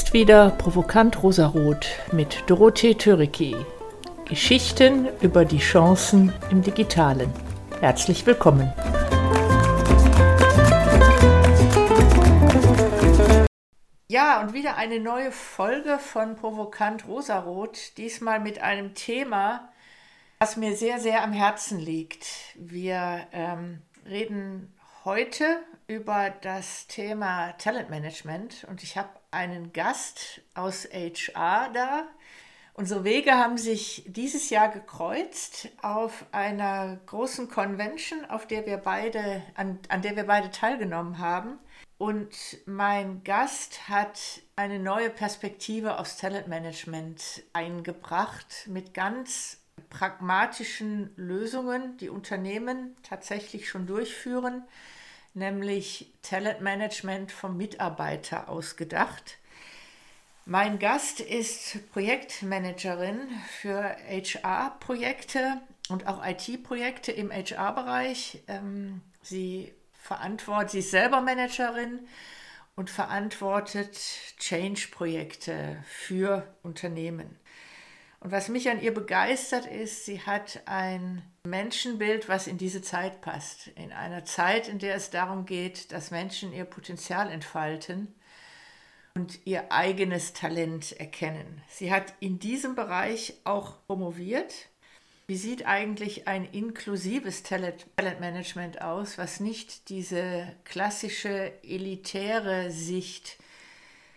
ist wieder Provokant Rosarot mit Dorothee Töricki. Geschichten über die Chancen im Digitalen. Herzlich willkommen. Ja, und wieder eine neue Folge von Provokant Rosarot, diesmal mit einem Thema, was mir sehr, sehr am Herzen liegt. Wir ähm, reden heute über das Thema Talentmanagement und ich habe einen Gast aus HR da. Unsere Wege haben sich dieses Jahr gekreuzt auf einer großen Convention, auf der wir beide, an, an der wir beide teilgenommen haben. Und mein Gast hat eine neue Perspektive aufs Talentmanagement eingebracht mit ganz pragmatischen Lösungen, die Unternehmen tatsächlich schon durchführen, nämlich Talentmanagement vom Mitarbeiter ausgedacht. Mein Gast ist Projektmanagerin für HR-Projekte und auch IT-Projekte im HR-Bereich. Ähm, sie verantwortet, sie ist selber Managerin und verantwortet Change-Projekte für Unternehmen. Und was mich an ihr begeistert ist, sie hat ein Menschenbild, was in diese Zeit passt. In einer Zeit, in der es darum geht, dass Menschen ihr Potenzial entfalten und ihr eigenes Talent erkennen. Sie hat in diesem Bereich auch promoviert. Wie sieht eigentlich ein inklusives Talentmanagement aus, was nicht diese klassische elitäre Sicht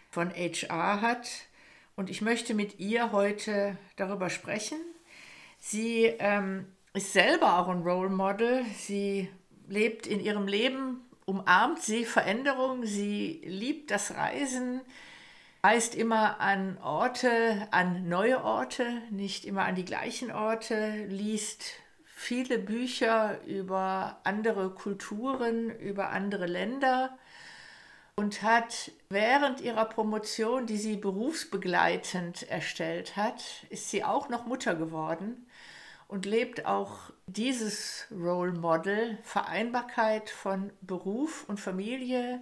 von HR hat? Und ich möchte mit ihr heute darüber sprechen. Sie ähm, ist selber auch ein Role Model. Sie lebt in ihrem Leben, umarmt sie Veränderung. Sie liebt das Reisen, reist immer an Orte, an neue Orte, nicht immer an die gleichen Orte, liest viele Bücher über andere Kulturen, über andere Länder und hat während ihrer Promotion, die sie berufsbegleitend erstellt hat, ist sie auch noch Mutter geworden und lebt auch dieses Role Model Vereinbarkeit von Beruf und Familie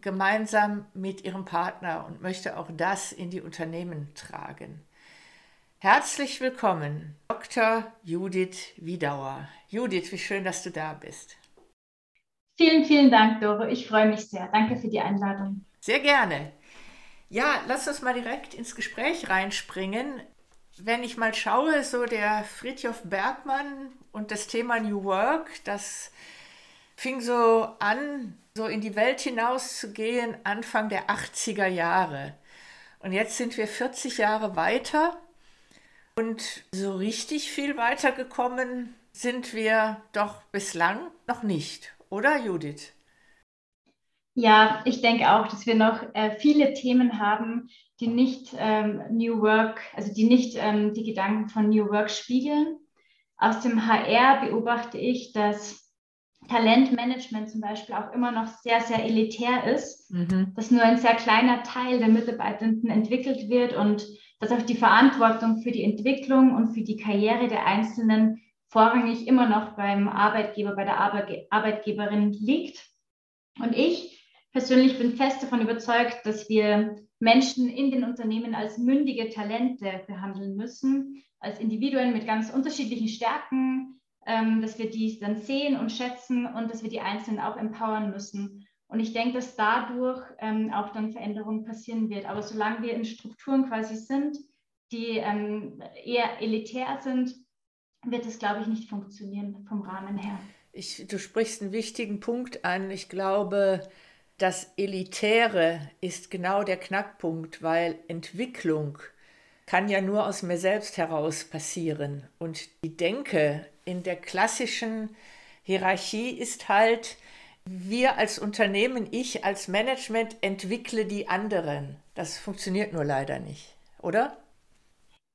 gemeinsam mit ihrem Partner und möchte auch das in die Unternehmen tragen. Herzlich willkommen, Dr. Judith Wiedauer. Judith, wie schön, dass du da bist. Vielen, vielen Dank, Doro. Ich freue mich sehr. Danke für die Einladung. Sehr gerne. Ja, lass uns mal direkt ins Gespräch reinspringen. Wenn ich mal schaue, so der Friedhof Bergmann und das Thema New Work, das fing so an, so in die Welt hinaus zu gehen, Anfang der 80er Jahre. Und jetzt sind wir 40 Jahre weiter und so richtig viel weitergekommen sind wir doch bislang noch nicht. Oder Judith? Ja, ich denke auch, dass wir noch äh, viele Themen haben, die nicht ähm, New Work, also die nicht ähm, die Gedanken von New Work spiegeln. Aus dem HR beobachte ich, dass Talentmanagement zum Beispiel auch immer noch sehr, sehr elitär ist, mhm. dass nur ein sehr kleiner Teil der Mitarbeitenden entwickelt wird und dass auch die Verantwortung für die Entwicklung und für die Karriere der Einzelnen vorrangig immer noch beim Arbeitgeber, bei der Arbe Arbeitgeberin liegt. Und ich persönlich bin fest davon überzeugt, dass wir Menschen in den Unternehmen als mündige Talente behandeln müssen, als Individuen mit ganz unterschiedlichen Stärken, ähm, dass wir die dann sehen und schätzen und dass wir die Einzelnen auch empowern müssen. Und ich denke, dass dadurch ähm, auch dann Veränderung passieren wird. Aber solange wir in Strukturen quasi sind, die ähm, eher elitär sind, wird es, glaube ich, nicht funktionieren vom Rahmen her. Ich, du sprichst einen wichtigen Punkt an. Ich glaube, das Elitäre ist genau der Knackpunkt, weil Entwicklung kann ja nur aus mir selbst heraus passieren. Und die Denke in der klassischen Hierarchie ist halt, wir als Unternehmen, ich als Management entwickle die anderen. Das funktioniert nur leider nicht, oder?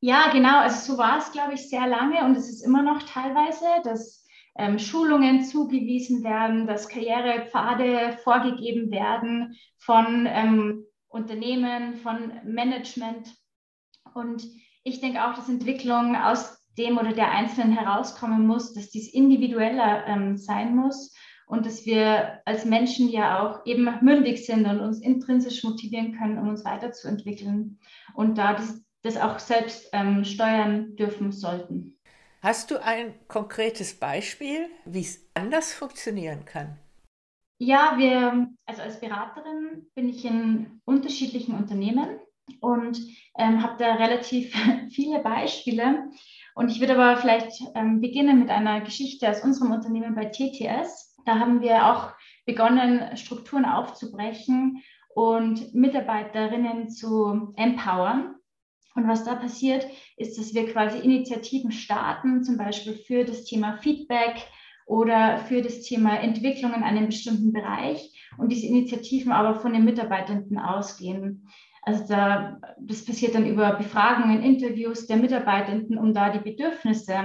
Ja, genau. Also so war es, glaube ich, sehr lange und es ist immer noch teilweise, dass ähm, Schulungen zugewiesen werden, dass Karrierepfade vorgegeben werden von ähm, Unternehmen, von Management. Und ich denke auch, dass Entwicklung aus dem oder der Einzelnen herauskommen muss, dass dies individueller ähm, sein muss und dass wir als Menschen ja auch eben mündig sind und uns intrinsisch motivieren können, um uns weiterzuentwickeln und da das, das auch selbst ähm, steuern dürfen sollten. Hast du ein konkretes Beispiel, wie es anders funktionieren kann? Ja, wir, also als Beraterin bin ich in unterschiedlichen Unternehmen und ähm, habe da relativ viele Beispiele. Und ich würde aber vielleicht ähm, beginnen mit einer Geschichte aus unserem Unternehmen bei TTS. Da haben wir auch begonnen, Strukturen aufzubrechen und Mitarbeiterinnen zu empowern. Und was da passiert, ist, dass wir quasi Initiativen starten, zum Beispiel für das Thema Feedback oder für das Thema Entwicklung in einem bestimmten Bereich und diese Initiativen aber von den Mitarbeitenden ausgehen. Also da, das passiert dann über Befragungen, Interviews der Mitarbeitenden, um da die Bedürfnisse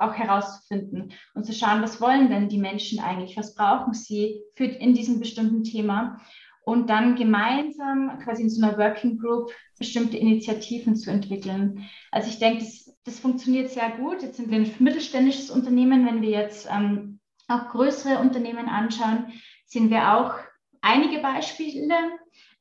auch herauszufinden und zu schauen, was wollen denn die Menschen eigentlich, was brauchen sie für in diesem bestimmten Thema und dann gemeinsam quasi in so einer Working Group bestimmte Initiativen zu entwickeln. Also ich denke, das, das funktioniert sehr gut. Jetzt sind wir ein mittelständisches Unternehmen. Wenn wir jetzt ähm, auch größere Unternehmen anschauen, sehen wir auch einige Beispiele,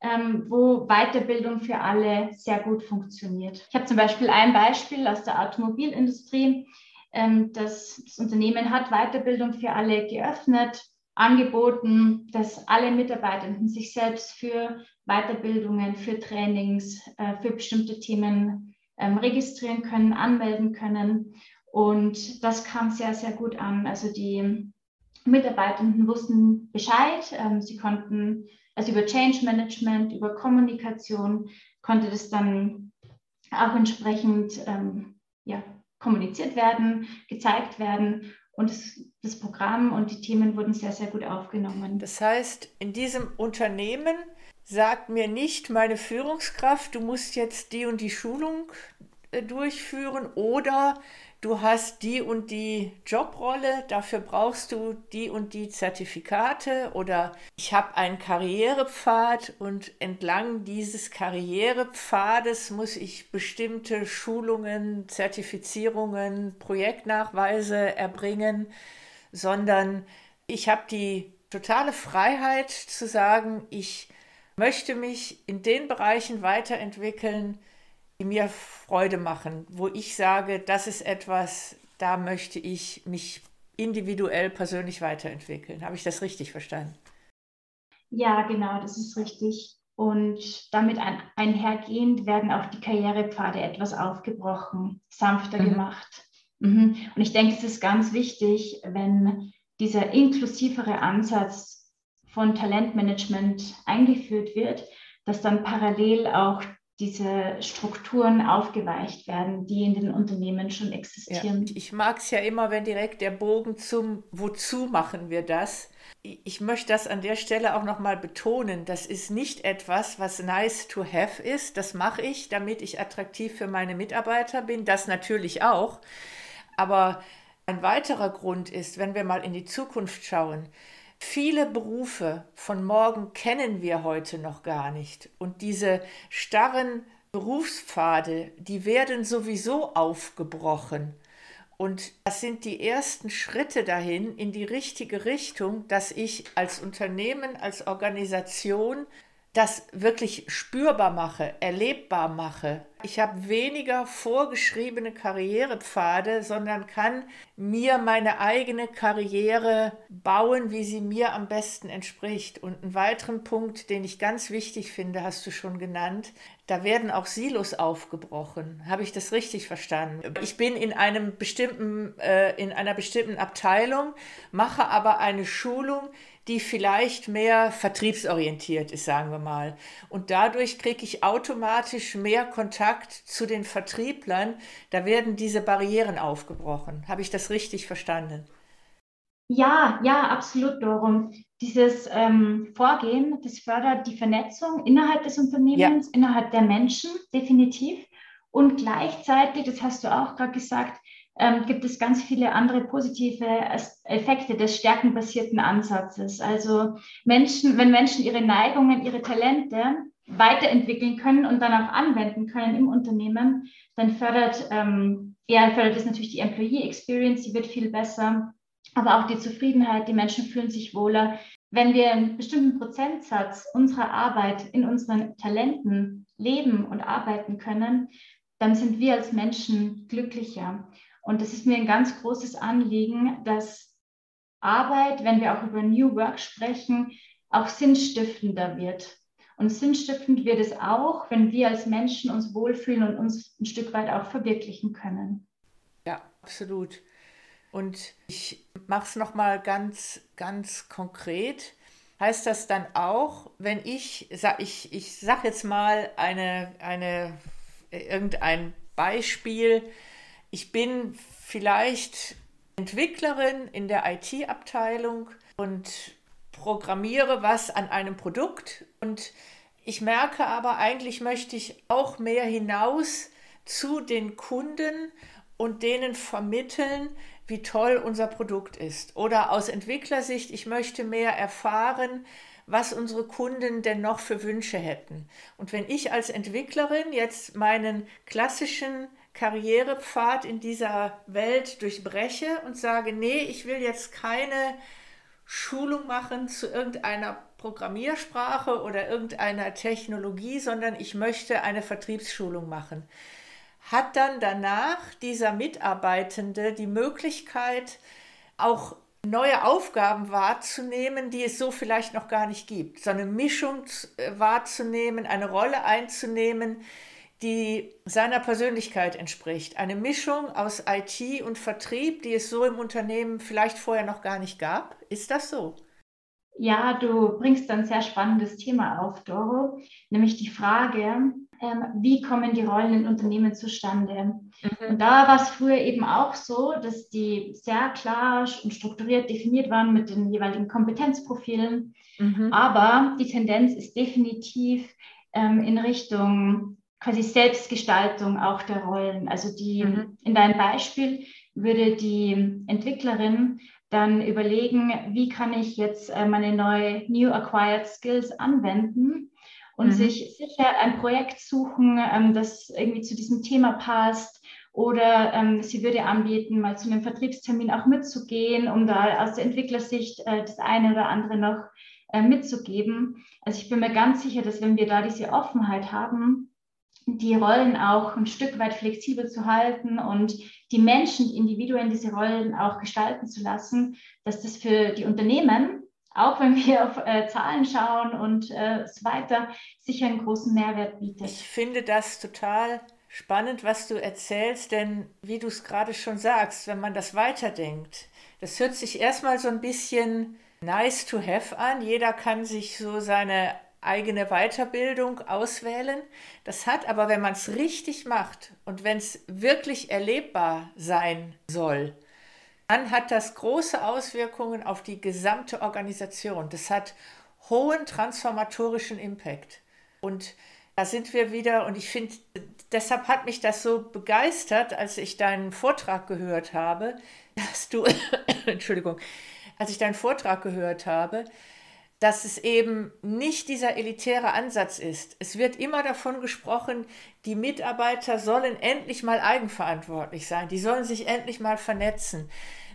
ähm, wo Weiterbildung für alle sehr gut funktioniert. Ich habe zum Beispiel ein Beispiel aus der Automobilindustrie. Ähm, das, das Unternehmen hat Weiterbildung für alle geöffnet angeboten, dass alle Mitarbeitenden sich selbst für Weiterbildungen, für Trainings, äh, für bestimmte Themen ähm, registrieren können, anmelden können. Und das kam sehr, sehr gut an. Also die Mitarbeitenden wussten Bescheid. Ähm, sie konnten, also über Change Management, über Kommunikation, konnte das dann auch entsprechend ähm, ja, kommuniziert werden, gezeigt werden. Und das, das Programm und die Themen wurden sehr, sehr gut aufgenommen. Das heißt, in diesem Unternehmen sagt mir nicht meine Führungskraft, du musst jetzt die und die Schulung äh, durchführen oder du hast die und die Jobrolle, dafür brauchst du die und die Zertifikate oder ich habe einen Karrierepfad und entlang dieses Karrierepfades muss ich bestimmte Schulungen, Zertifizierungen, Projektnachweise erbringen, sondern ich habe die totale Freiheit zu sagen, ich möchte mich in den Bereichen weiterentwickeln, die mir Freude machen, wo ich sage, das ist etwas, da möchte ich mich individuell persönlich weiterentwickeln. Habe ich das richtig verstanden? Ja, genau, das ist richtig. Und damit ein, einhergehend werden auch die Karrierepfade etwas aufgebrochen, sanfter mhm. gemacht. Mhm. Und ich denke, es ist ganz wichtig, wenn dieser inklusivere Ansatz von Talentmanagement eingeführt wird, dass dann parallel auch diese Strukturen aufgeweicht werden, die in den Unternehmen schon existieren. Ja, ich mag es ja immer, wenn direkt der Bogen zum Wozu machen wir das. Ich möchte das an der Stelle auch nochmal betonen. Das ist nicht etwas, was nice to have ist. Das mache ich, damit ich attraktiv für meine Mitarbeiter bin. Das natürlich auch. Aber ein weiterer Grund ist, wenn wir mal in die Zukunft schauen, Viele Berufe von morgen kennen wir heute noch gar nicht. Und diese starren Berufspfade, die werden sowieso aufgebrochen. Und das sind die ersten Schritte dahin in die richtige Richtung, dass ich als Unternehmen, als Organisation das wirklich spürbar mache, erlebbar mache. Ich habe weniger vorgeschriebene Karrierepfade, sondern kann mir meine eigene Karriere bauen, wie sie mir am besten entspricht. Und einen weiteren Punkt, den ich ganz wichtig finde, hast du schon genannt, da werden auch Silos aufgebrochen. Habe ich das richtig verstanden? Ich bin in einem bestimmten, äh, in einer bestimmten Abteilung, mache aber eine Schulung, die vielleicht mehr vertriebsorientiert ist, sagen wir mal. Und dadurch kriege ich automatisch mehr Kontakt zu den Vertrieblern. Da werden diese Barrieren aufgebrochen. Habe ich das richtig verstanden? Ja, ja, absolut, Dorum. Dieses ähm, Vorgehen, das fördert die Vernetzung innerhalb des Unternehmens, ja. innerhalb der Menschen, definitiv. Und gleichzeitig, das hast du auch gerade gesagt, ähm, gibt es ganz viele andere positive Effekte des stärkenbasierten Ansatzes. Also Menschen, wenn Menschen ihre Neigungen, ihre Talente weiterentwickeln können und dann auch anwenden können im Unternehmen, dann fördert, ähm, ja, fördert es natürlich die Employee Experience, die wird viel besser. aber auch die Zufriedenheit, die Menschen fühlen sich wohler. Wenn wir einen bestimmten Prozentsatz unserer Arbeit in unseren Talenten leben und arbeiten können, dann sind wir als Menschen glücklicher. Und es ist mir ein ganz großes Anliegen, dass Arbeit, wenn wir auch über New Work sprechen, auch sinnstiftender wird. Und sinnstiftend wird es auch, wenn wir als Menschen uns wohlfühlen und uns ein Stück weit auch verwirklichen können. Ja, absolut. Und ich mache es nochmal ganz, ganz konkret. Heißt das dann auch, wenn ich, ich, ich sage jetzt mal eine, eine, irgendein Beispiel, ich bin vielleicht Entwicklerin in der IT-Abteilung und programmiere was an einem Produkt und ich merke aber, eigentlich möchte ich auch mehr hinaus zu den Kunden und denen vermitteln, wie toll unser Produkt ist. Oder aus Entwicklersicht, ich möchte mehr erfahren, was unsere Kunden denn noch für Wünsche hätten. Und wenn ich als Entwicklerin jetzt meinen klassischen Karrierepfad in dieser Welt durchbreche und sage, nee, ich will jetzt keine Schulung machen zu irgendeiner Programmiersprache oder irgendeiner Technologie, sondern ich möchte eine Vertriebsschulung machen. Hat dann danach dieser Mitarbeitende die Möglichkeit, auch neue Aufgaben wahrzunehmen, die es so vielleicht noch gar nicht gibt, so eine Mischung äh, wahrzunehmen, eine Rolle einzunehmen, die seiner Persönlichkeit entspricht. Eine Mischung aus IT und Vertrieb, die es so im Unternehmen vielleicht vorher noch gar nicht gab. Ist das so? Ja, du bringst ein sehr spannendes Thema auf, Doro, nämlich die Frage, ähm, wie kommen die Rollen in Unternehmen zustande? Mhm. Und da war es früher eben auch so, dass die sehr klar und strukturiert definiert waren mit den jeweiligen Kompetenzprofilen. Mhm. Aber die Tendenz ist definitiv ähm, in Richtung quasi Selbstgestaltung auch der Rollen. Also die, mhm. in deinem Beispiel würde die Entwicklerin dann überlegen, wie kann ich jetzt äh, meine neue New Acquired Skills anwenden und mhm. sich sicher ein Projekt suchen, ähm, das irgendwie zu diesem Thema passt. Oder ähm, sie würde anbieten, mal zu einem Vertriebstermin auch mitzugehen, um da aus der Entwicklersicht äh, das eine oder andere noch äh, mitzugeben. Also ich bin mir ganz sicher, dass wenn wir da diese Offenheit haben, die Rollen auch ein Stück weit flexibel zu halten und die Menschen, die Individuen diese Rollen auch gestalten zu lassen, dass das für die Unternehmen, auch wenn wir auf äh, Zahlen schauen und äh, so weiter, sicher einen großen Mehrwert bietet. Ich finde das total spannend, was du erzählst, denn wie du es gerade schon sagst, wenn man das weiterdenkt, das hört sich erstmal so ein bisschen nice to have an. Jeder kann sich so seine eigene Weiterbildung auswählen. Das hat aber, wenn man es richtig macht und wenn es wirklich erlebbar sein soll, dann hat das große Auswirkungen auf die gesamte Organisation. Das hat hohen transformatorischen Impact. Und da sind wir wieder, und ich finde, deshalb hat mich das so begeistert, als ich deinen Vortrag gehört habe, dass du, Entschuldigung, als ich deinen Vortrag gehört habe, dass es eben nicht dieser elitäre Ansatz ist. Es wird immer davon gesprochen, die Mitarbeiter sollen endlich mal eigenverantwortlich sein, die sollen sich endlich mal vernetzen.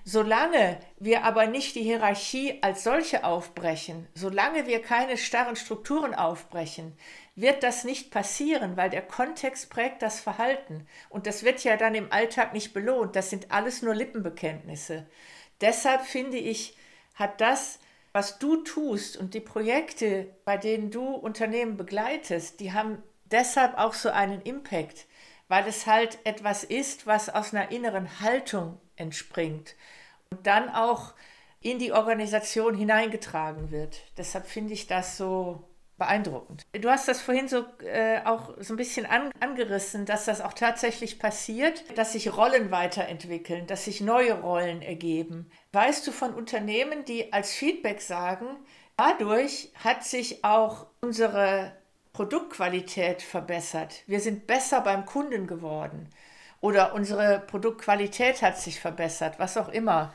Solange wir aber nicht die Hierarchie als solche aufbrechen, solange wir keine starren Strukturen aufbrechen, wird das nicht passieren, weil der Kontext prägt das Verhalten. Und das wird ja dann im Alltag nicht belohnt. Das sind alles nur Lippenbekenntnisse. Deshalb finde ich, hat das was du tust und die Projekte, bei denen du Unternehmen begleitest, die haben deshalb auch so einen Impact, weil es halt etwas ist, was aus einer inneren Haltung entspringt und dann auch in die Organisation hineingetragen wird. Deshalb finde ich das so beeindruckend. Du hast das vorhin so äh, auch so ein bisschen an, angerissen, dass das auch tatsächlich passiert, dass sich Rollen weiterentwickeln, dass sich neue Rollen ergeben. Weißt du von Unternehmen, die als Feedback sagen, dadurch hat sich auch unsere Produktqualität verbessert. Wir sind besser beim Kunden geworden oder unsere Produktqualität hat sich verbessert, was auch immer.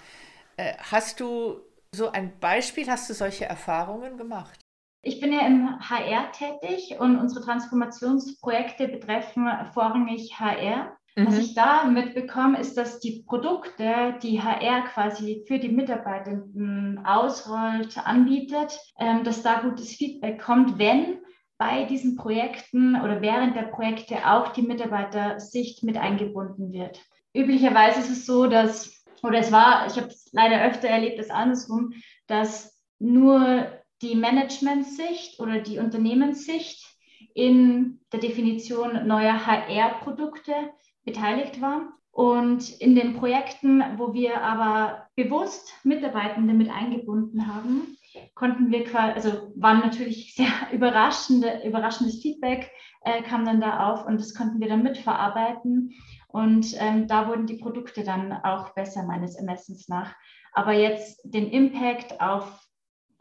Äh, hast du so ein Beispiel, hast du solche Erfahrungen gemacht? Ich bin ja im HR tätig und unsere Transformationsprojekte betreffen vorrangig HR. Mhm. Was ich da mitbekomme, ist, dass die Produkte, die HR quasi für die Mitarbeitenden ausrollt, anbietet, ähm, dass da gutes Feedback kommt, wenn bei diesen Projekten oder während der Projekte auch die Mitarbeitersicht mit eingebunden wird. Üblicherweise ist es so, dass, oder es war, ich habe es leider öfter erlebt als andersrum, dass nur die Managementsicht oder die Unternehmenssicht in der Definition neuer HR-Produkte beteiligt war. Und in den Projekten, wo wir aber bewusst Mitarbeitende mit eingebunden haben, konnten wir quasi, also waren natürlich sehr überraschende, überraschendes Feedback äh, kam dann da auf und das konnten wir dann mitverarbeiten. Und ähm, da wurden die Produkte dann auch besser meines Ermessens nach. Aber jetzt den Impact auf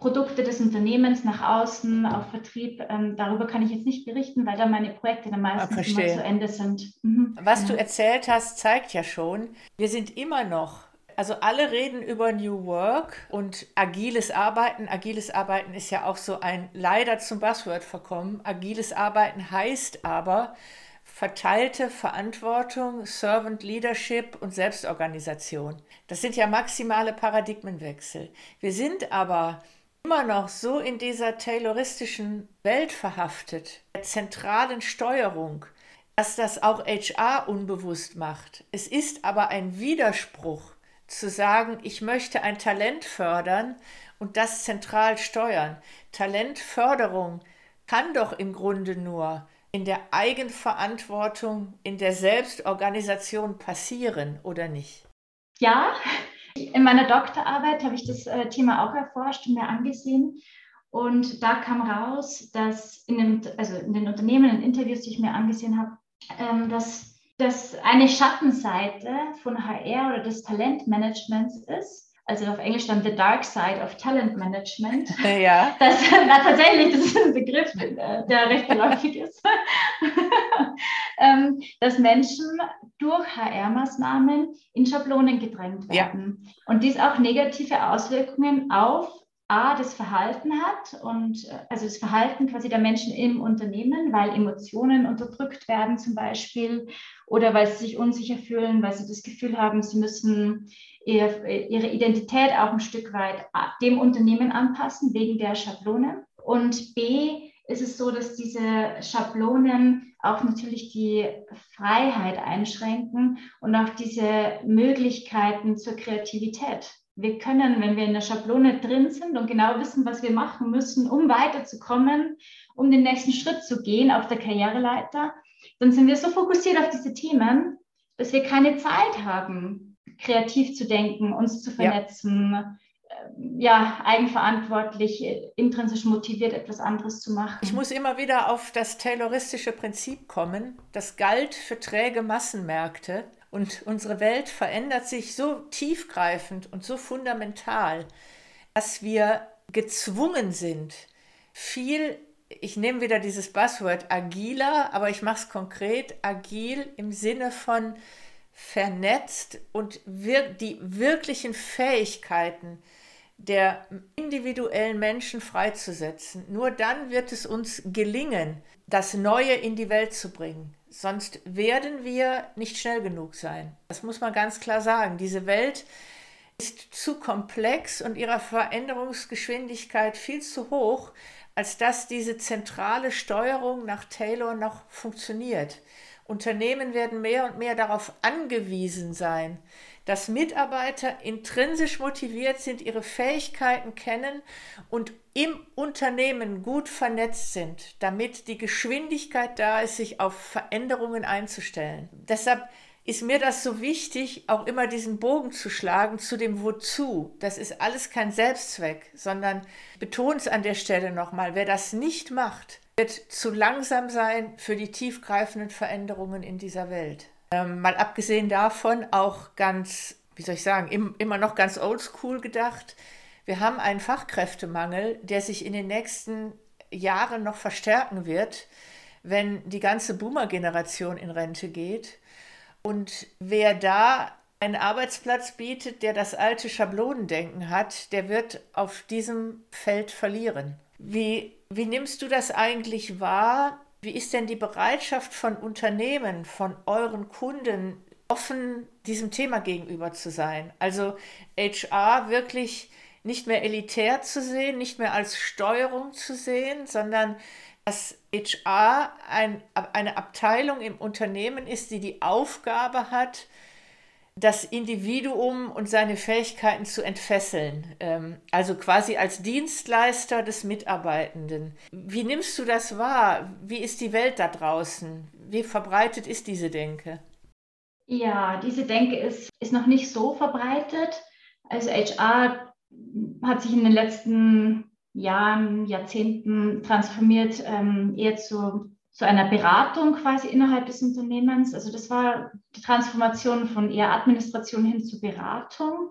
Produkte des Unternehmens nach außen, auf Vertrieb, ähm, darüber kann ich jetzt nicht berichten, weil da meine Projekte dann meistens ah, immer zu Ende sind. Mhm, Was genau. du erzählt hast, zeigt ja schon, wir sind immer noch, also alle reden über New Work und agiles Arbeiten. Agiles Arbeiten ist ja auch so ein leider zum Buzzword verkommen. Agiles Arbeiten heißt aber, verteilte Verantwortung, Servant Leadership und Selbstorganisation. Das sind ja maximale Paradigmenwechsel. Wir sind aber immer noch so in dieser tayloristischen Welt verhaftet, der zentralen Steuerung, dass das auch HR unbewusst macht. Es ist aber ein Widerspruch zu sagen, ich möchte ein Talent fördern und das zentral steuern. Talentförderung kann doch im Grunde nur in der Eigenverantwortung, in der Selbstorganisation passieren, oder nicht? Ja, in meiner Doktorarbeit habe ich das äh, Thema auch erforscht und mir angesehen. Und da kam raus, dass in den, also in den Unternehmen, in Interviews, die ich mir angesehen habe, ähm, dass das eine Schattenseite von HR oder des Talentmanagements ist, also auf Englisch dann The Dark Side of Talent Management. Ja. Das, na, tatsächlich, das ist ein Begriff, der recht geläufig ist. Ähm, dass Menschen durch HR-Maßnahmen in Schablonen gedrängt werden. Ja. Und dies auch negative Auswirkungen auf A, das Verhalten hat und äh, also das Verhalten quasi der Menschen im Unternehmen, weil Emotionen unterdrückt werden zum Beispiel oder weil sie sich unsicher fühlen, weil sie das Gefühl haben, sie müssen ihre Identität auch ein Stück weit dem Unternehmen anpassen wegen der Schablone. Und B ist es so, dass diese Schablonen auch natürlich die Freiheit einschränken und auch diese Möglichkeiten zur Kreativität wir können, wenn wir in der Schablone drin sind und genau wissen, was wir machen müssen, um weiterzukommen, um den nächsten Schritt zu gehen auf der Karriereleiter, dann sind wir so fokussiert auf diese Themen, dass wir keine Zeit haben, kreativ zu denken, uns zu vernetzen, ja, äh, ja eigenverantwortlich, intrinsisch motiviert etwas anderes zu machen. Ich muss immer wieder auf das Tayloristische Prinzip kommen. Das galt für träge Massenmärkte und unsere Welt verändert sich so tiefgreifend und so fundamental, dass wir gezwungen sind, viel, ich nehme wieder dieses Buzzword agiler, aber ich mache es konkret, agil im Sinne von vernetzt und wir, die wirklichen Fähigkeiten der individuellen Menschen freizusetzen. Nur dann wird es uns gelingen, das Neue in die Welt zu bringen. Sonst werden wir nicht schnell genug sein. Das muss man ganz klar sagen. Diese Welt ist zu komplex und ihrer Veränderungsgeschwindigkeit viel zu hoch, als dass diese zentrale Steuerung nach Taylor noch funktioniert. Unternehmen werden mehr und mehr darauf angewiesen sein, dass Mitarbeiter intrinsisch motiviert sind, ihre Fähigkeiten kennen und im Unternehmen gut vernetzt sind, damit die Geschwindigkeit da ist, sich auf Veränderungen einzustellen. Deshalb ist mir das so wichtig, auch immer diesen Bogen zu schlagen zu dem Wozu. Das ist alles kein Selbstzweck, sondern betone es an der Stelle nochmal, wer das nicht macht, wird zu langsam sein für die tiefgreifenden Veränderungen in dieser Welt. Ähm, mal abgesehen davon auch ganz, wie soll ich sagen, im, immer noch ganz oldschool gedacht. Wir haben einen Fachkräftemangel, der sich in den nächsten Jahren noch verstärken wird, wenn die ganze Boomer-Generation in Rente geht. Und wer da einen Arbeitsplatz bietet, der das alte Schablonendenken hat, der wird auf diesem Feld verlieren. Wie, wie nimmst du das eigentlich wahr, Wie ist denn die Bereitschaft von Unternehmen, von euren Kunden, offen diesem Thema gegenüber zu sein? Also HR wirklich nicht mehr elitär zu sehen, nicht mehr als Steuerung zu sehen, sondern dass HR ein, eine Abteilung im Unternehmen ist, die die Aufgabe hat, das Individuum und seine Fähigkeiten zu entfesseln, ähm, also quasi als Dienstleister des Mitarbeitenden. Wie nimmst du das wahr? Wie ist die Welt da draußen? Wie verbreitet ist diese Denke? Ja, diese Denke ist, ist noch nicht so verbreitet. Also HR hat sich in den letzten Jahren, Jahrzehnten transformiert, ähm, eher zu zu einer Beratung quasi innerhalb des Unternehmens. Also das war die Transformation von eher Administration hin zu Beratung.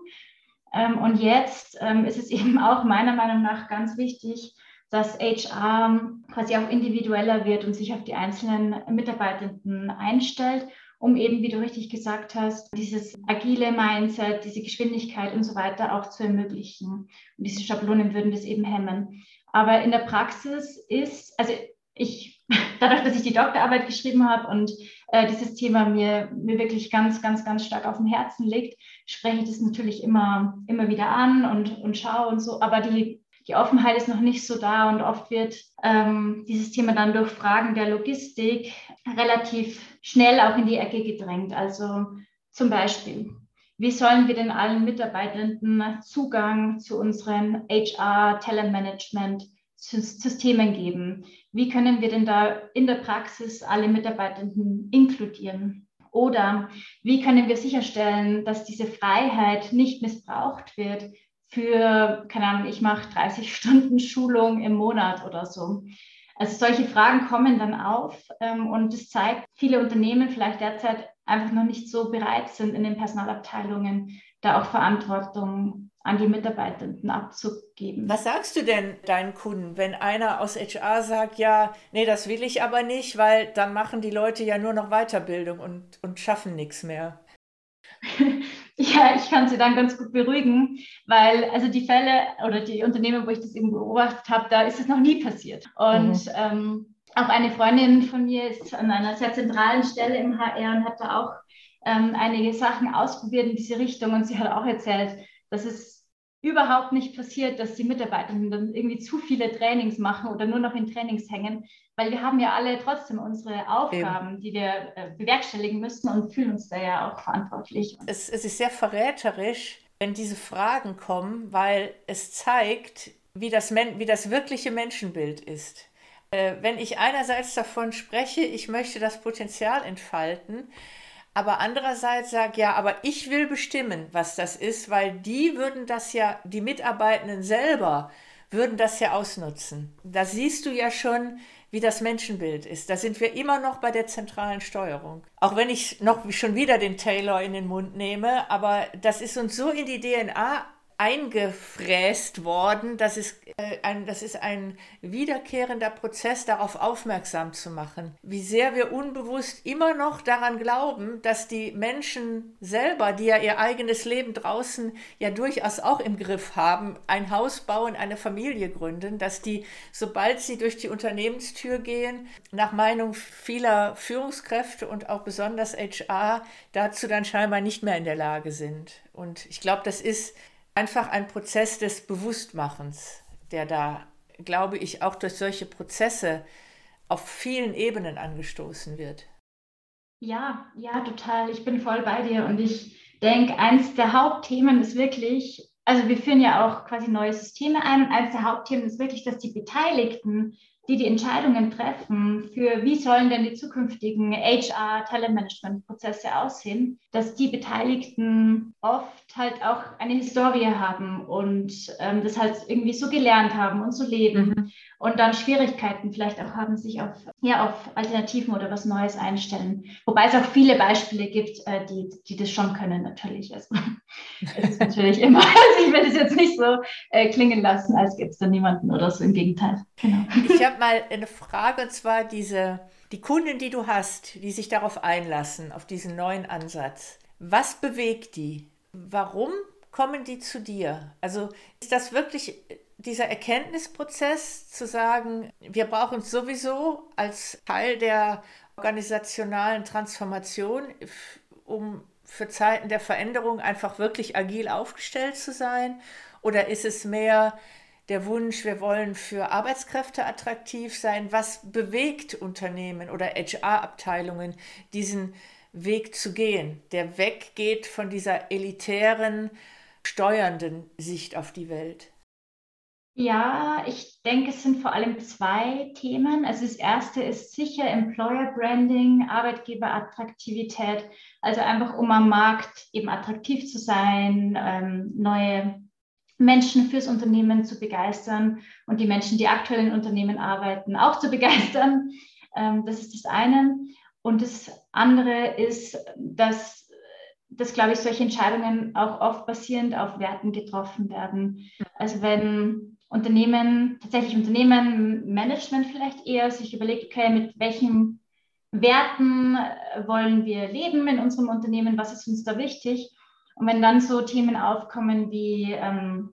Ähm, und jetzt ähm, ist es eben auch meiner Meinung nach ganz wichtig, dass HR quasi auch individueller wird und sich auf die einzelnen Mitarbeitenden einstellt, um eben, wie du richtig gesagt hast, dieses agile Mindset, diese Geschwindigkeit und so weiter auch zu ermöglichen. Und diese Schablonen würden das eben hemmen. Aber in der Praxis ist, also ich, dadurch, dass ich die Doktorarbeit geschrieben habe und äh, dieses Thema mir, mir wirklich ganz, ganz, ganz stark auf dem Herzen liegt, spreche ich das natürlich immer, immer wieder an und, und schaue und so. Aber die, die Offenheit ist noch nicht so da und oft wird ähm, dieses Thema dann durch Fragen der Logistik relativ schnell auch in die Ecke gedrängt. Also zum Beispiel, wie sollen wir denn allen Mitarbeitenden Zugang zu unseren HR-Talentmanagement Systemen geben. Wie können wir denn da in der Praxis alle Mitarbeitenden inkludieren? Oder wie können wir sicherstellen, dass diese Freiheit nicht missbraucht wird für, keine Ahnung, ich mache 30 Stunden Schulung im Monat oder so. Also solche Fragen kommen dann auf ähm, und es zeigt, viele Unternehmen vielleicht derzeit einfach noch nicht so bereit sind, in den Personalabteilungen da auch Verantwortung an die Mitarbeitenden abzugeben. Was sagst du denn deinen Kunden, wenn einer aus HR sagt, ja, nee, das will ich aber nicht, weil dann machen die Leute ja nur noch Weiterbildung und, und schaffen nichts mehr? ja, ich kann sie dann ganz gut beruhigen, weil also die Fälle oder die Unternehmen, wo ich das eben beobachtet habe, da ist es noch nie passiert. Und mhm. ähm, auch eine Freundin von mir ist an einer sehr zentralen Stelle im HR und hat da auch ähm, einige Sachen ausprobiert in diese Richtung und sie hat auch erzählt, dass es überhaupt nicht passiert, dass die Mitarbeitenden dann irgendwie zu viele Trainings machen oder nur noch in Trainings hängen, weil wir haben ja alle trotzdem unsere Aufgaben, Eben. die wir äh, bewerkstelligen müssen und fühlen uns da ja auch verantwortlich. Es, es ist sehr verräterisch, wenn diese Fragen kommen, weil es zeigt, wie das, wie das wirkliche Menschenbild ist. Äh, wenn ich einerseits davon spreche, ich möchte das Potenzial entfalten, aber andererseits sagt, ja, aber ich will bestimmen, was das ist, weil die würden das ja, die Mitarbeitenden selber würden das ja ausnutzen. Da siehst du ja schon, wie das Menschenbild ist. Da sind wir immer noch bei der zentralen Steuerung. Auch wenn ich noch schon wieder den Taylor in den Mund nehme, aber das ist uns so in die DNA eingefräst worden. Das ist, äh, ein, das ist ein wiederkehrender Prozess, darauf aufmerksam zu machen. Wie sehr wir unbewusst immer noch daran glauben, dass die Menschen selber, die ja ihr eigenes Leben draußen ja durchaus auch im Griff haben, ein Haus bauen, eine Familie gründen, dass die, sobald sie durch die Unternehmenstür gehen, nach Meinung vieler Führungskräfte und auch besonders HR, dazu dann scheinbar nicht mehr in der Lage sind. Und ich glaube, das ist einfach ein Prozess des Bewusstmachens, der da, glaube ich, auch durch solche Prozesse auf vielen Ebenen angestoßen wird. Ja, ja, total. Ich bin voll bei dir und ich denke, eins der Hauptthemen ist wirklich, also wir führen ja auch quasi neue Systeme ein und eins der Hauptthemen ist wirklich, dass die Beteiligten die die Entscheidungen treffen für, wie sollen denn die zukünftigen HR-Talentmanagement-Prozesse aussehen, dass die Beteiligten oft halt auch eine Historie haben und ähm, das halt irgendwie so gelernt haben und so leben mhm. Und dann Schwierigkeiten vielleicht auch haben, sich auf, ja, auf Alternativen oder was Neues einstellen. Wobei es auch viele Beispiele gibt, äh, die, die das schon können, natürlich. Also, es ist natürlich immer, also ich will das jetzt nicht so äh, klingen lassen, als gäbe es da niemanden oder so, im Gegenteil. Genau. Ich habe mal eine Frage, und zwar diese, die Kunden, die du hast, die sich darauf einlassen, auf diesen neuen Ansatz. Was bewegt die? Warum kommen die zu dir? Also ist das wirklich dieser Erkenntnisprozess zu sagen, wir brauchen sowieso als Teil der organisationalen Transformation, um für Zeiten der Veränderung einfach wirklich agil aufgestellt zu sein? Oder ist es mehr der Wunsch, wir wollen für Arbeitskräfte attraktiv sein? Was bewegt Unternehmen oder HR-Abteilungen, diesen Weg zu gehen, der weggeht von dieser elitären, steuernden Sicht auf die Welt? Ja, ich denke, es sind vor allem zwei Themen. Also das erste ist sicher Employer Branding, Arbeitgeberattraktivität, also einfach um am Markt eben attraktiv zu sein, ähm, neue Menschen fürs Unternehmen zu begeistern und die Menschen, die aktuell in Unternehmen arbeiten, auch zu begeistern. Ähm, das ist das eine. Und das andere ist, dass, dass, glaube ich, solche Entscheidungen auch oft basierend auf Werten getroffen werden. Also wenn Unternehmen, tatsächlich Unternehmen, Management vielleicht eher sich überlegt, okay, mit welchen Werten äh, wollen wir leben in unserem Unternehmen, was ist uns da wichtig? Und wenn dann so Themen aufkommen wie ähm,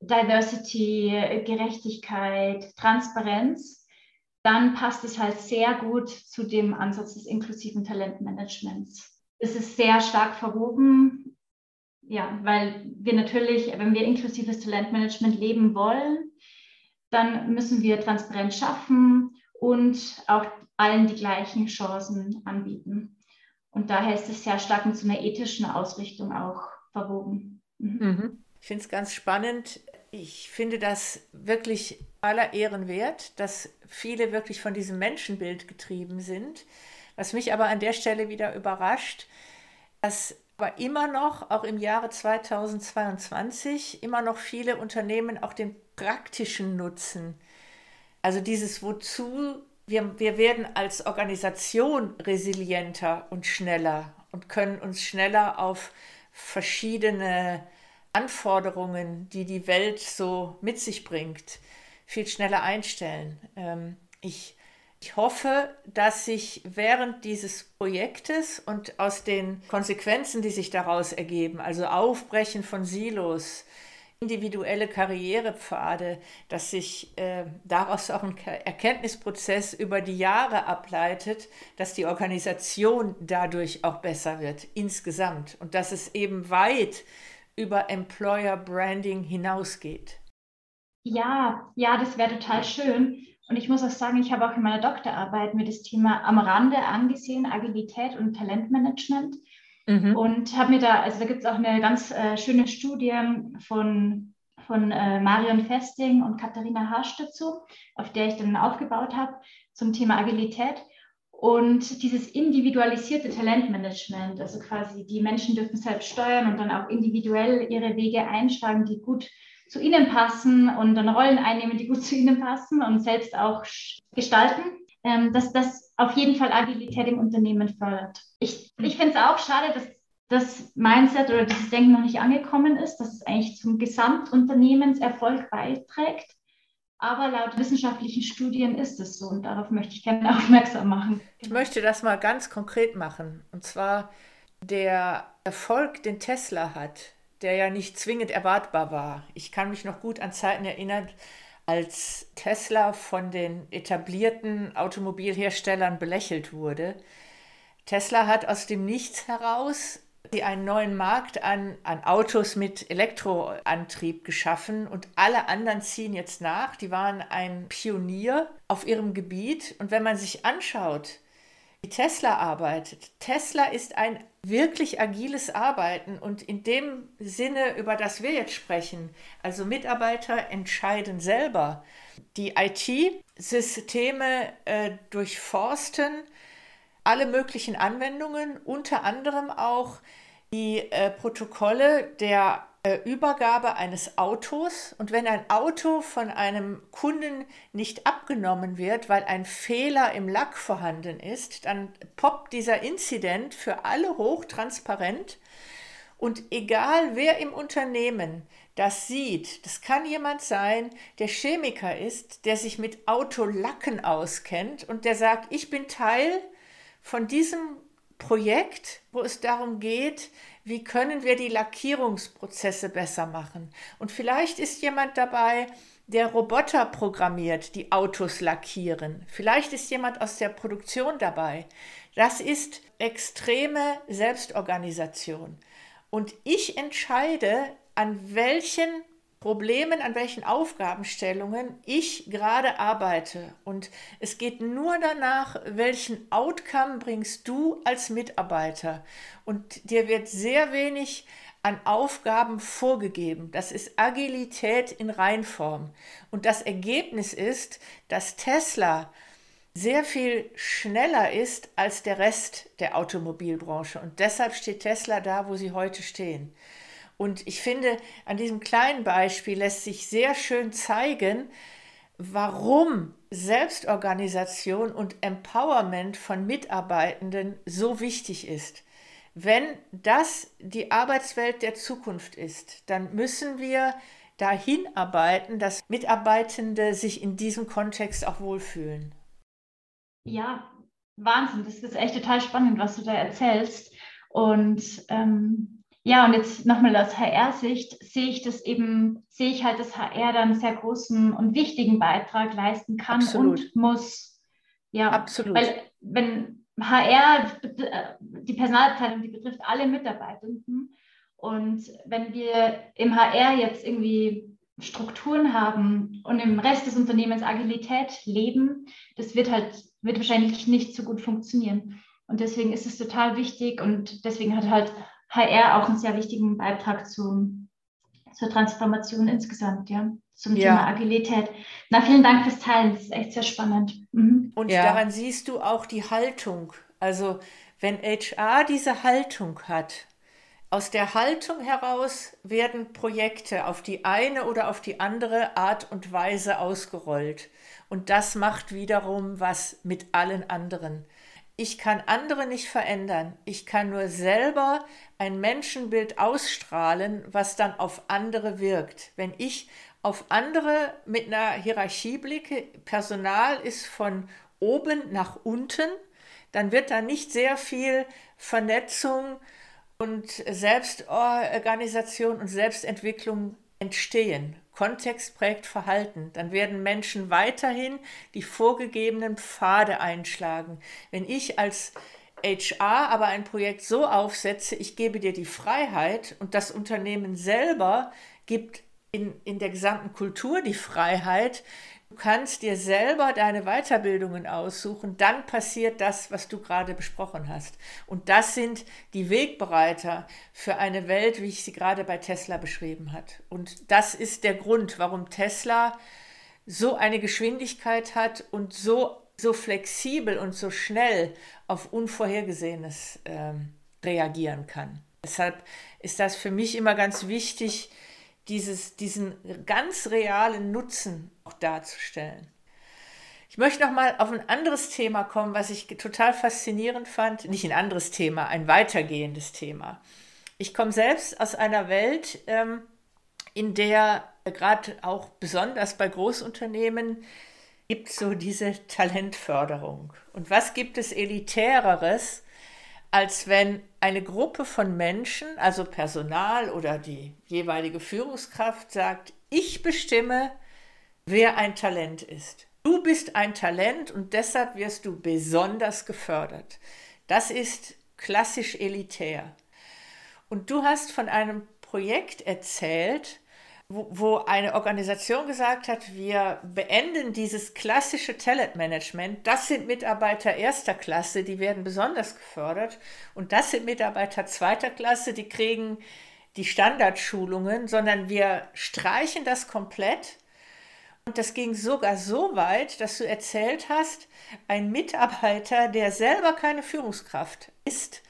Diversity, Gerechtigkeit, Transparenz, dann passt es halt sehr gut zu dem Ansatz des inklusiven Talentmanagements. Es ist sehr stark verwoben ja, weil wir natürlich, wenn wir inklusives Talentmanagement leben wollen, dann müssen wir Transparenz schaffen und auch allen die gleichen Chancen anbieten. Und daher ist es sehr stark mit so einer ethischen Ausrichtung auch verwoben. Mhm. Mhm. Ich finde es ganz spannend. Ich finde das wirklich aller Ehren wert, dass viele wirklich von diesem Menschenbild getrieben sind. Was mich aber an der Stelle wieder überrascht, dass aber immer noch, auch im Jahre 2022, immer noch viele Unternehmen auch den praktischen Nutzen, also dieses Wozu, wir, wir werden als Organisation resilienter und schneller und können uns schneller auf verschiedene Anforderungen, die die Welt so mit sich bringt, viel schneller einstellen. Ähm, ich ich hoffe, dass sich während dieses Projektes und aus den Konsequenzen, die sich daraus ergeben, also Aufbrechen von Silos, individuelle Karrierepfade, dass sich äh, daraus auch ein Erkenntnisprozess über die Jahre ableitet, dass die Organisation dadurch auch besser wird insgesamt und dass es eben weit über Employer Branding hinausgeht. Ja, ja, das wäre total schön. Und ich muss auch sagen, ich habe auch in meiner Doktorarbeit mir das Thema am Rande angesehen, Agilität und Talentmanagement. Mhm. Und habe mir da, also da gibt es auch eine ganz äh, schöne Studie von, von äh, Marion Festing und Katharina Harsch dazu, auf der ich dann aufgebaut habe zum Thema Agilität. Und dieses individualisierte Talentmanagement, also quasi die Menschen dürfen selbst steuern und dann auch individuell ihre Wege einschlagen, die gut zu ihnen passen und dann Rollen einnehmen, die gut zu ihnen passen und selbst auch gestalten, ähm, dass das auf jeden Fall Agilität im Unternehmen fördert. Ich, ich finde es auch schade, dass das Mindset oder dieses Denken noch nicht angekommen ist, dass es eigentlich zum Gesamtunternehmenserfolg beiträgt. Aber laut wissenschaftlichen Studien ist es so und darauf möchte ich gerne aufmerksam machen. Ich möchte das mal ganz konkret machen. Und zwar der Erfolg, den Tesla hat, der ja nicht zwingend erwartbar war. Ich kann mich noch gut an Zeiten erinnern, als Tesla von den etablierten Automobilherstellern belächelt wurde. Tesla hat aus dem Nichts heraus einen neuen Markt an, an Autos mit Elektroantrieb geschaffen und alle anderen ziehen jetzt nach. Die waren ein Pionier auf ihrem Gebiet. Und wenn man sich anschaut, wie Tesla arbeitet, Tesla ist ein wirklich agiles Arbeiten und in dem Sinne, über das wir jetzt sprechen, also Mitarbeiter entscheiden selber, die IT-Systeme äh, durchforsten alle möglichen Anwendungen, unter anderem auch die äh, Protokolle der Übergabe eines Autos. Und wenn ein Auto von einem Kunden nicht abgenommen wird, weil ein Fehler im Lack vorhanden ist, dann poppt dieser Inzident für alle hochtransparent. Und egal wer im Unternehmen das sieht, das kann jemand sein, der Chemiker ist, der sich mit Autolacken auskennt und der sagt, ich bin Teil von diesem Projekt, wo es darum geht, wie können wir die Lackierungsprozesse besser machen. Und vielleicht ist jemand dabei, der Roboter programmiert, die Autos lackieren. Vielleicht ist jemand aus der Produktion dabei. Das ist extreme Selbstorganisation. Und ich entscheide, an welchen Problemen, an welchen Aufgabenstellungen ich gerade arbeite. Und es geht nur danach, welchen Outcome bringst du als Mitarbeiter. Und dir wird sehr wenig an Aufgaben vorgegeben. Das ist Agilität in Reinform. Und das Ergebnis ist, dass Tesla sehr viel schneller ist als der Rest der Automobilbranche. Und deshalb steht Tesla da, wo sie heute stehen. Und ich finde, an diesem kleinen Beispiel lässt sich sehr schön zeigen, warum Selbstorganisation und Empowerment von Mitarbeitenden so wichtig ist. Wenn das die Arbeitswelt der Zukunft ist, dann müssen wir dahin arbeiten, dass Mitarbeitende sich in diesem Kontext auch wohlfühlen. Ja, Wahnsinn. Das ist echt total spannend, was du da erzählst. Und ähm, ja, und jetzt nochmal aus HR-Sicht sehe ich das eben, sehe ich halt, dass HR dann einen sehr großen und wichtigen Beitrag leisten kann Absolut. und muss. Ja, Absolut. Weil wenn HR, die Personalabteilung, die betrifft alle Mitarbeitenden. Und wenn wir im HR jetzt irgendwie Strukturen haben und im Rest des Unternehmens Agilität leben, das wird halt, wird wahrscheinlich nicht so gut funktionieren. Und deswegen ist es total wichtig und deswegen hat halt HR auch einen sehr wichtigen Beitrag zum, zur Transformation insgesamt, ja, zum ja. Thema Agilität. Na, vielen Dank fürs Teilen, das ist echt sehr spannend. Mhm. Und ja. daran siehst du auch die Haltung. Also, wenn HR diese Haltung hat, aus der Haltung heraus werden Projekte auf die eine oder auf die andere Art und Weise ausgerollt. Und das macht wiederum was mit allen anderen. Ich kann andere nicht verändern. Ich kann nur selber ein Menschenbild ausstrahlen, was dann auf andere wirkt. Wenn ich auf andere mit einer Hierarchie blicke, Personal ist von oben nach unten, dann wird da nicht sehr viel Vernetzung und Selbstorganisation und Selbstentwicklung entstehen. Kontext prägt Verhalten. Dann werden Menschen weiterhin die vorgegebenen Pfade einschlagen. Wenn ich als HR aber ein Projekt so aufsetze, ich gebe dir die Freiheit und das Unternehmen selber gibt in, in der gesamten Kultur die Freiheit, Du kannst dir selber deine Weiterbildungen aussuchen, dann passiert das, was du gerade besprochen hast. Und das sind die Wegbereiter für eine Welt, wie ich sie gerade bei Tesla beschrieben hat. Und das ist der Grund, warum Tesla so eine Geschwindigkeit hat und so, so flexibel und so schnell auf Unvorhergesehenes ähm, reagieren kann. Deshalb ist das für mich immer ganz wichtig, dieses, diesen ganz realen Nutzen auch darzustellen. Ich möchte noch mal auf ein anderes Thema kommen, was ich total faszinierend fand. Nicht ein anderes Thema, ein weitergehendes Thema. Ich komme selbst aus einer Welt, ähm, in der gerade auch besonders bei Großunternehmen gibt so diese Talentförderung. Und was gibt es elitäreres, als wenn eine Gruppe von Menschen, also Personal oder die jeweilige Führungskraft sagt, ich bestimme, wer ein Talent ist. Du bist ein Talent und deshalb wirst du besonders gefördert. Das ist klassisch elitär. Und du hast von einem Projekt erzählt, wo, wo eine Organisation gesagt hat, wir beenden dieses klassische Talentmanagement. Das sind Mitarbeiter erster Klasse, die werden besonders gefördert. Und das sind Mitarbeiter zweiter Klasse, die kriegen die Standardschulungen, sondern wir streichen das komplett. Und das ging sogar so weit, dass du erzählt hast, ein Mitarbeiter, der selber keine Führungskraft ist,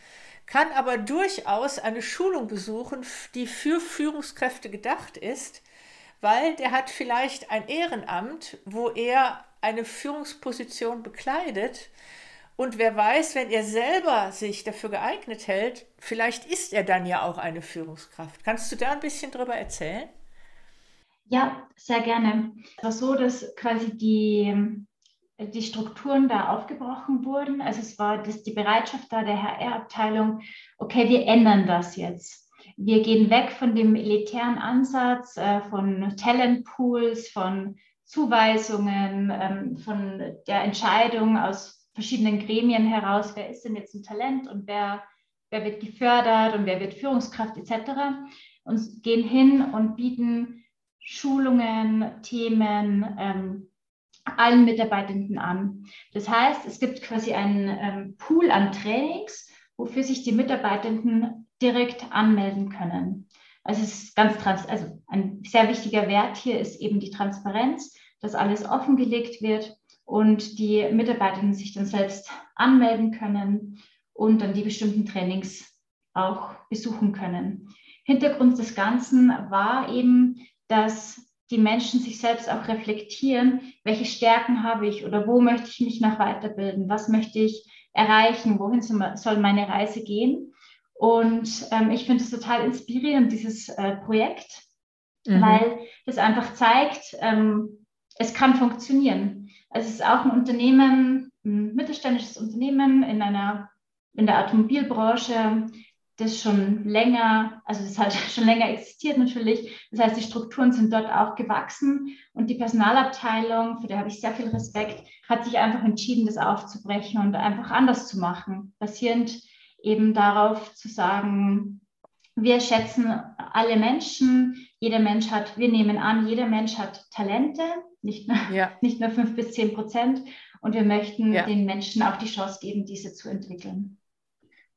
kann aber durchaus eine Schulung besuchen, die für Führungskräfte gedacht ist, weil der hat vielleicht ein Ehrenamt, wo er eine Führungsposition bekleidet. Und wer weiß, wenn er selber sich dafür geeignet hält, vielleicht ist er dann ja auch eine Führungskraft. Kannst du da ein bisschen drüber erzählen? Ja, sehr gerne. Es war so, dass quasi die die Strukturen da aufgebrochen wurden. Also es war das, die Bereitschaft da der HR-Abteilung, okay, wir ändern das jetzt. Wir gehen weg von dem elitären Ansatz, äh, von Talentpools, von Zuweisungen, ähm, von der Entscheidung aus verschiedenen Gremien heraus, wer ist denn jetzt ein Talent und wer, wer wird gefördert und wer wird Führungskraft etc. Und gehen hin und bieten Schulungen, Themen, ähm, allen Mitarbeitenden an. Das heißt, es gibt quasi einen ähm, Pool an Trainings, wofür sich die Mitarbeitenden direkt anmelden können. Also es ist ganz trans also ein sehr wichtiger Wert hier ist eben die Transparenz, dass alles offengelegt wird und die Mitarbeitenden sich dann selbst anmelden können und dann die bestimmten Trainings auch besuchen können. Hintergrund des Ganzen war eben, dass die Menschen sich selbst auch reflektieren, welche Stärken habe ich oder wo möchte ich mich noch weiterbilden, was möchte ich erreichen, wohin soll meine Reise gehen. Und ähm, ich finde es total inspirierend, dieses äh, Projekt, mhm. weil es einfach zeigt, ähm, es kann funktionieren. Also es ist auch ein Unternehmen, ein mittelständisches Unternehmen in einer in der Automobilbranche, das schon länger, also das hat schon länger existiert natürlich. Das heißt, die Strukturen sind dort auch gewachsen und die Personalabteilung, für die habe ich sehr viel Respekt, hat sich einfach entschieden, das aufzubrechen und einfach anders zu machen, basierend eben darauf zu sagen, wir schätzen alle Menschen, jeder Mensch hat, wir nehmen an, jeder Mensch hat Talente, nicht nur, ja. nicht nur fünf bis zehn Prozent und wir möchten ja. den Menschen auch die Chance geben, diese zu entwickeln.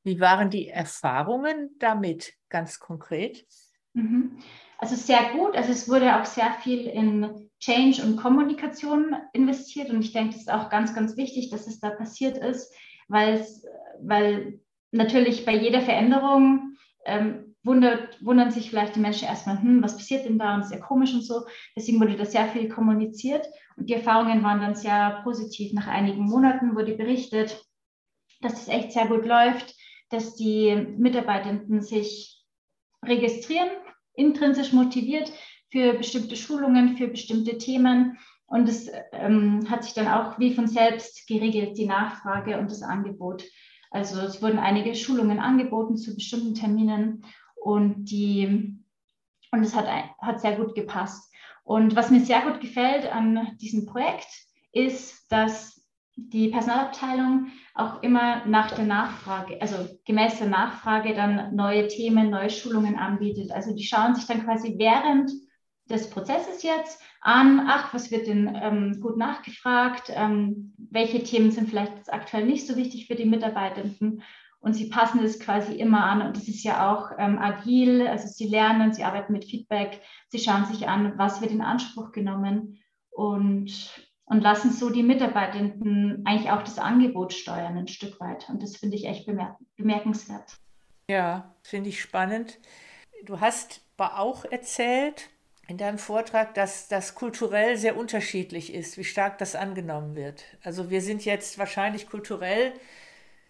Wie waren die Erfahrungen damit ganz konkret? Mhm. Also sehr gut. Also es wurde auch sehr viel in Change und Kommunikation investiert und ich denke, es ist auch ganz, ganz wichtig, dass es da passiert ist, weil es, weil natürlich bei jeder Veränderung ähm, wundert, wundern sich vielleicht die Menschen erstmal, hm, was passiert denn da und ist ja komisch und so. Deswegen wurde da sehr viel kommuniziert und die Erfahrungen waren dann sehr positiv. Nach einigen Monaten wurde berichtet, dass es echt sehr gut läuft, dass die Mitarbeitenden sich registrieren, intrinsisch motiviert für bestimmte Schulungen, für bestimmte Themen. Und es ähm, hat sich dann auch wie von selbst geregelt, die Nachfrage und das Angebot. Also es wurden einige Schulungen angeboten zu bestimmten Terminen und, die, und es hat, hat sehr gut gepasst. Und was mir sehr gut gefällt an diesem Projekt ist, dass die Personalabteilung auch immer nach der Nachfrage, also gemäß der Nachfrage dann neue Themen, neue Schulungen anbietet. Also die schauen sich dann quasi während des Prozesses jetzt an, ach, was wird denn ähm, gut nachgefragt, ähm, welche Themen sind vielleicht aktuell nicht so wichtig für die Mitarbeitenden? Und sie passen das quasi immer an und das ist ja auch ähm, agil, also sie lernen, sie arbeiten mit Feedback, sie schauen sich an, was wird in Anspruch genommen. Und und lassen so die Mitarbeitenden eigentlich auch das Angebot steuern ein Stück weit. Und das finde ich echt bemerk bemerkenswert. Ja, finde ich spannend. Du hast auch erzählt in deinem Vortrag, dass das kulturell sehr unterschiedlich ist, wie stark das angenommen wird. Also wir sind jetzt wahrscheinlich kulturell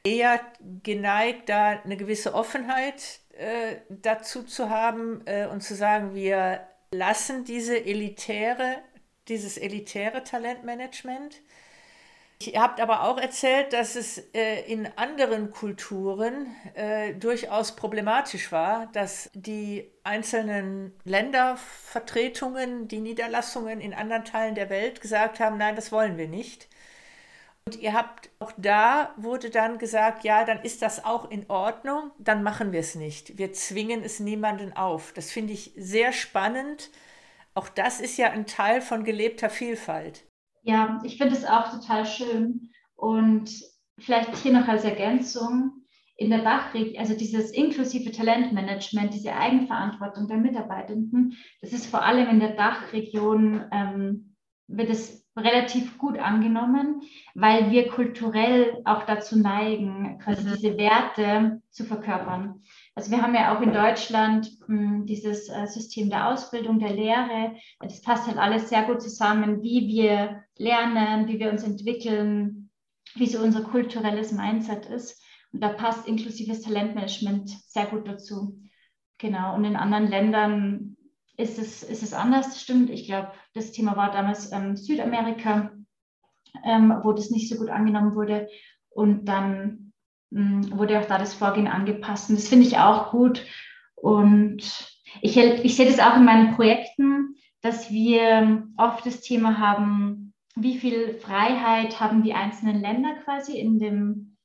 eher geneigt, da eine gewisse Offenheit äh, dazu zu haben äh, und zu sagen, wir lassen diese elitäre dieses elitäre Talentmanagement. Ihr habt aber auch erzählt, dass es äh, in anderen Kulturen äh, durchaus problematisch war, dass die einzelnen Ländervertretungen, die Niederlassungen in anderen Teilen der Welt gesagt haben, nein, das wollen wir nicht. Und ihr habt auch da wurde dann gesagt, ja, dann ist das auch in Ordnung, dann machen wir es nicht. Wir zwingen es niemanden auf. Das finde ich sehr spannend auch das ist ja ein Teil von gelebter Vielfalt. Ja, ich finde es auch total schön. Und vielleicht hier noch als Ergänzung, in der Dachregion, also dieses inklusive Talentmanagement, diese Eigenverantwortung der Mitarbeitenden, das ist vor allem in der Dachregion, ähm, wird es relativ gut angenommen, weil wir kulturell auch dazu neigen, quasi mhm. diese Werte zu verkörpern. Also wir haben ja auch in Deutschland mh, hm, dieses äh, System der Ausbildung, der Lehre. Das passt halt alles sehr gut zusammen, wie wir lernen, wie wir uns entwickeln, wie so unser kulturelles Mindset ist. Und da passt inklusives Talentmanagement sehr gut dazu. Genau. Und in anderen Ländern ist es, ist es anders, stimmt. Ich glaube, das Thema war damals ähm, Südamerika. ähm, wo das nicht so gut angenommen wurde. Und dann wurde auch da das Vorgehen angepasst. Und das finde ich auch gut. Und ich, ich sehe das auch in meinen Projekten, dass wir oft das Thema haben, wie viel Freiheit haben die einzelnen Länder quasi in, dem,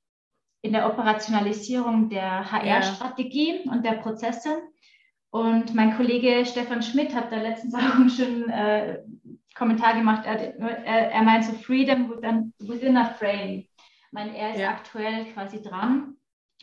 in der Operationalisierung der HR-Strategie ja. und der Prozesse. Und mein Kollege Stefan Schmidt hat da letztens auch einen schönen äh, Kommentar gemacht. Er, er, er meint so Freedom within, within a frame. Meine, er ist ja. aktuell quasi dran.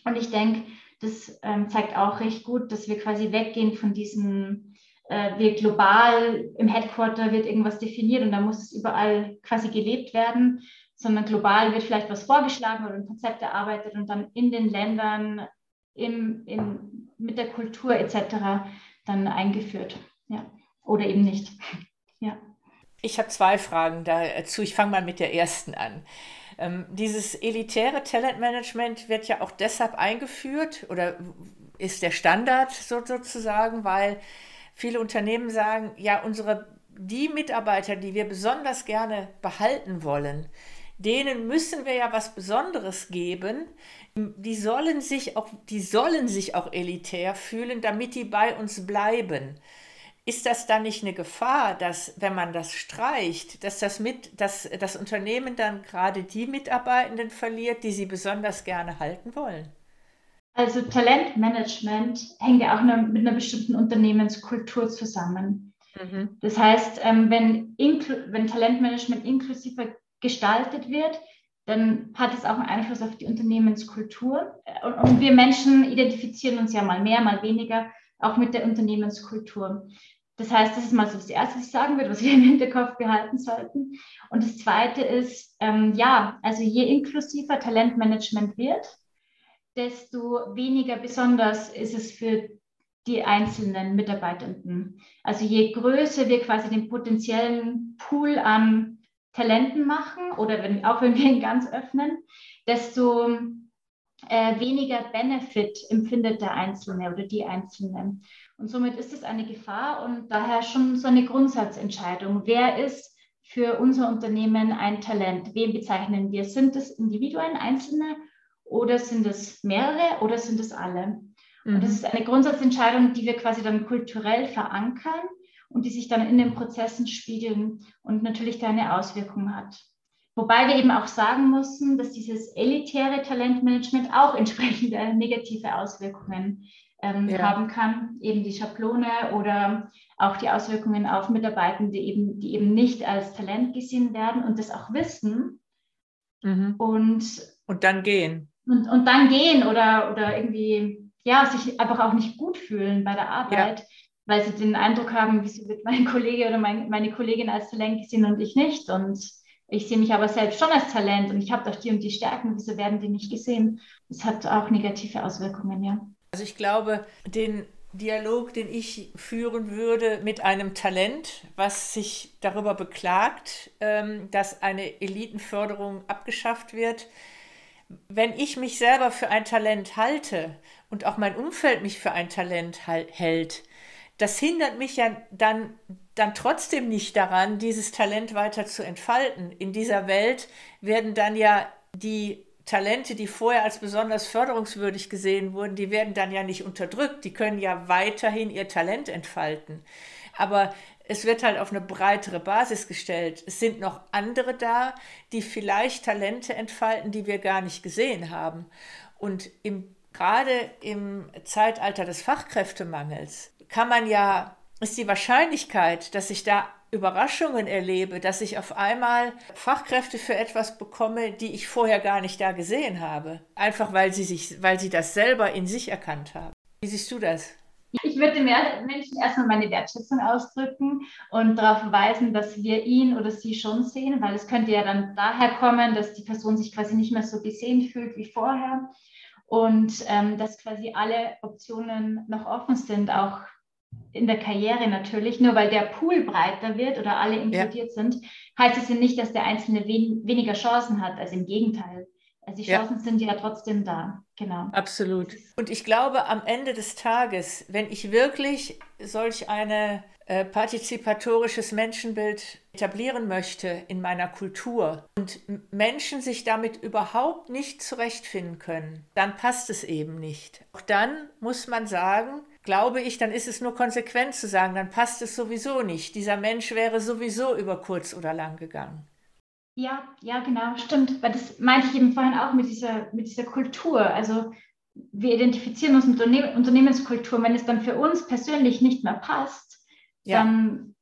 Und ich denke, das ähm, zeigt auch recht gut, dass wir quasi weggehen von diesem, äh, wir global im Headquarter wird irgendwas definiert und da muss es überall quasi gelebt werden, sondern global wird vielleicht was vorgeschlagen oder ein Konzept erarbeitet und dann in den Ländern im, im, mit der Kultur etc. dann eingeführt. Ja. Oder eben nicht. Ja. Ich habe zwei Fragen dazu. Ich fange mal mit der ersten an. Ähm, dieses elitäre Talentmanagement wird ja auch deshalb eingeführt oder ist der Standard so, sozusagen, weil viele Unternehmen sagen, ja, unsere die Mitarbeiter, die wir besonders gerne behalten wollen, denen müssen wir ja was Besonderes geben. Die sollen sich auch, die sollen sich auch elitär fühlen, damit die bei uns bleiben. Ist das dann nicht eine Gefahr, dass, wenn man das streicht, dass das, mit, dass das Unternehmen dann gerade die Mitarbeitenden verliert, die sie besonders gerne halten wollen? Also Talentmanagement hängt ja auch mit einer bestimmten Unternehmenskultur zusammen. Mhm. Das heißt, ähm, wenn, wenn Talentmanagement inklusiver gestaltet wird, dann hat es auch einen Einfluss auf die Unternehmenskultur. Und wir Menschen identifizieren uns ja mal mehr, mal weniger auch mit der Unternehmenskultur. Das heißt, das ist mal so das Erste, was ich sagen würde, was wir im Hinterkopf behalten sollten. Und das Zweite ist, ähm, ja, also je inklusiver Talentmanagement wird, desto weniger besonders ist es für die einzelnen Mitarbeitenden. Also je größer wir quasi den potenziellen Pool an Talenten machen oder wenn, auch wenn wir ihn ganz öffnen, desto äh, weniger Benefit empfindet der Einzelne oder die Einzelne. Und somit ist es eine Gefahr und daher schon so eine Grundsatzentscheidung. Wer ist für unser Unternehmen ein Talent? Wen bezeichnen wir? Sind es Individuen, Einzelne oder sind es mehrere oder sind es alle? Mhm. Und das ist eine Grundsatzentscheidung, die wir quasi dann kulturell verankern und die sich dann in den Prozessen spiegeln und natürlich da eine Auswirkung hat. Wobei wir eben auch sagen mussten, dass dieses elitäre Talentmanagement auch entsprechende negative Auswirkungen ähm, ja. haben kann, eben die Schablone oder auch die Auswirkungen auf Mitarbeitende, eben, die eben nicht als Talent gesehen werden und das auch wissen. Mhm. Und, und dann gehen. Und, und dann gehen oder, oder irgendwie, ja, sich einfach auch nicht gut fühlen bei der Arbeit, ja. weil sie den Eindruck haben, wieso wird mein Kollege oder mein, meine Kollegin als Talent gesehen und ich nicht. Und ich sehe mich aber selbst schon als Talent und ich habe doch die und die Stärken, wieso werden die nicht gesehen? Das hat auch negative Auswirkungen, ja. Also ich glaube, den Dialog, den ich führen würde mit einem Talent, was sich darüber beklagt, ähm, dass eine Elitenförderung abgeschafft wird. Wenn ich mich selber für ein Talent halte und auch mein Umfeld mich für ein Talent hält, das hindert mich ja dann, dann trotzdem nicht daran, dieses Talent weiter zu entfalten. In dieser Welt werden dann ja die Talente, die vorher als besonders förderungswürdig gesehen wurden, die werden dann ja nicht unterdrückt. Die können ja weiterhin ihr Talent entfalten. Aber es wird halt auf eine breitere Basis gestellt. Es sind noch andere da, die vielleicht Talente entfalten, die wir gar nicht gesehen haben. Und im, gerade im Zeitalter des Fachkräftemangels kann man ja, ist die Wahrscheinlichkeit, dass sich da Überraschungen erlebe, dass ich auf einmal Fachkräfte für etwas bekomme, die ich vorher gar nicht da gesehen habe. Einfach weil sie, sich, weil sie das selber in sich erkannt haben. Wie siehst du das? Ich würde dem Menschen erstmal meine Wertschätzung ausdrücken und darauf verweisen, dass wir ihn oder sie schon sehen, weil es könnte ja dann daher kommen, dass die Person sich quasi nicht mehr so gesehen fühlt wie vorher und ähm, dass quasi alle Optionen noch offen sind, auch in der Karriere natürlich, nur weil der Pool breiter wird oder alle inkludiert ja. sind, heißt es ja nicht, dass der Einzelne wen weniger Chancen hat. Also im Gegenteil. Also die Chancen ja. sind ja trotzdem da. Genau. Absolut. Und ich glaube, am Ende des Tages, wenn ich wirklich solch ein äh, partizipatorisches Menschenbild etablieren möchte in meiner Kultur und Menschen sich damit überhaupt nicht zurechtfinden können, dann passt es eben nicht. Auch dann muss man sagen, glaube ich, dann ist es nur konsequent zu sagen, dann passt es sowieso nicht. Dieser Mensch wäre sowieso über kurz oder lang gegangen. Ja, ja, genau, stimmt. Weil das meinte ich eben vorhin auch mit dieser, mit dieser Kultur. Also wir identifizieren uns mit Unterne Unternehmenskultur. Wenn es dann für uns persönlich nicht mehr passt, ja. dann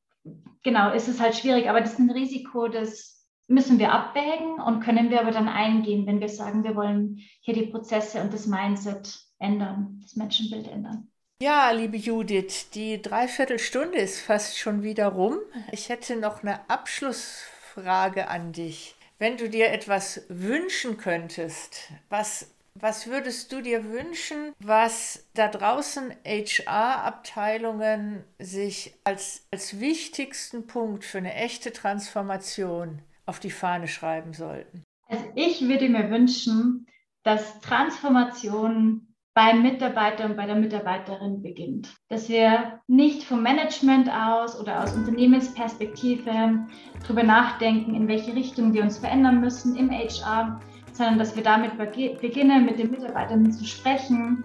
genau ist es halt schwierig. Aber das ist ein Risiko, das müssen wir abwägen und können wir aber dann eingehen, wenn wir sagen, wir wollen hier die Prozesse und das Mindset ändern, das Menschenbild ändern. Ja, liebe Judith, die Dreiviertelstunde ist fast schon wieder rum. Ich hätte noch eine Abschlussfrage an dich. Wenn du dir etwas wünschen könntest, was, was würdest du dir wünschen, was da draußen HR-Abteilungen sich als, als wichtigsten Punkt für eine echte Transformation auf die Fahne schreiben sollten? Also ich würde mir wünschen, dass Transformation beim Mitarbeiter und bei der Mitarbeiterin beginnt. Dass wir nicht vom Management aus oder aus Unternehmensperspektive darüber nachdenken, in welche Richtung wir uns verändern müssen im HR, sondern dass wir damit beginnen, mit den Mitarbeitern zu sprechen,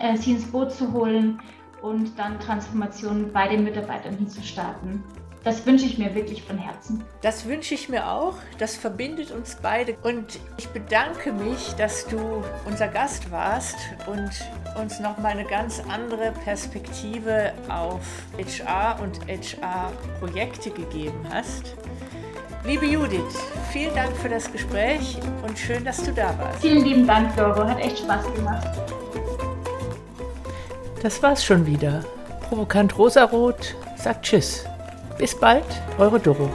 äh, sie ins Boot zu holen und dann Transformationen bei den Mitarbeitern hinzustarten. Das wünsche ich mir wirklich von Herzen. Das wünsche ich mir auch. Das verbindet uns beide. Und ich bedanke mich, dass du unser Gast warst und uns nochmal eine ganz andere Perspektive auf HR und HR-Projekte gegeben hast. Liebe Judith, vielen Dank für das Gespräch und schön, dass du da warst. Vielen lieben Dank, Doro. Hat echt Spaß gemacht. Das war's schon wieder. Provokant Rosarot sagt Tschüss. Bis bald, eure Doro.